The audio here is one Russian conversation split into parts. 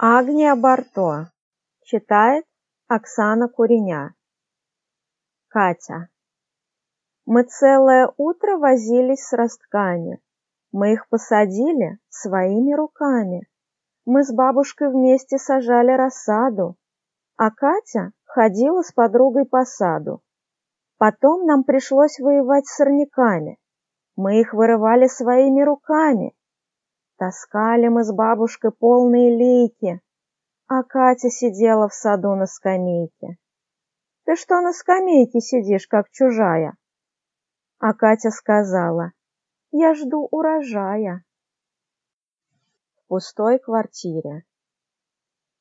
Агния Барто. Читает Оксана Куреня. Катя. Мы целое утро возились с ростками. Мы их посадили своими руками. Мы с бабушкой вместе сажали рассаду, а Катя ходила с подругой по саду. Потом нам пришлось воевать с сорняками. Мы их вырывали своими руками. Таскали мы с бабушкой полные лейки, а Катя сидела в саду на скамейке. «Ты что на скамейке сидишь, как чужая?» А Катя сказала, «Я жду урожая». В пустой квартире.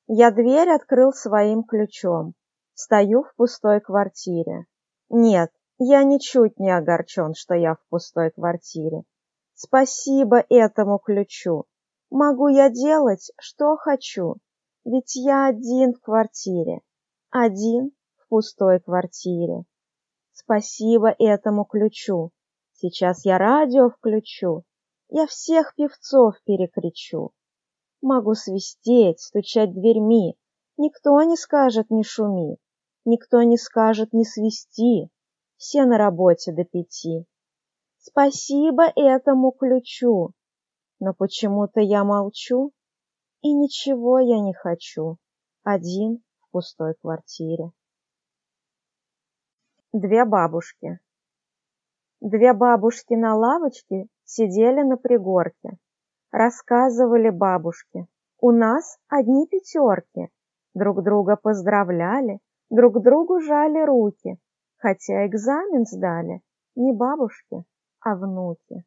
Я дверь открыл своим ключом. Стою в пустой квартире. Нет, я ничуть не огорчен, что я в пустой квартире. Спасибо этому ключу. Могу я делать, что хочу, ведь я один в квартире, один в пустой квартире. Спасибо этому ключу. Сейчас я радио включу, я всех певцов перекричу. Могу свистеть, стучать дверьми, никто не скажет «не шуми», никто не скажет «не свисти», все на работе до пяти. Спасибо этому ключу. Но почему-то я молчу, и ничего я не хочу, один в пустой квартире. Две бабушки. Две бабушки на лавочке сидели на пригорке. Рассказывали бабушке, у нас одни пятерки. Друг друга поздравляли, друг другу жали руки, хотя экзамен сдали не бабушки, а внуки.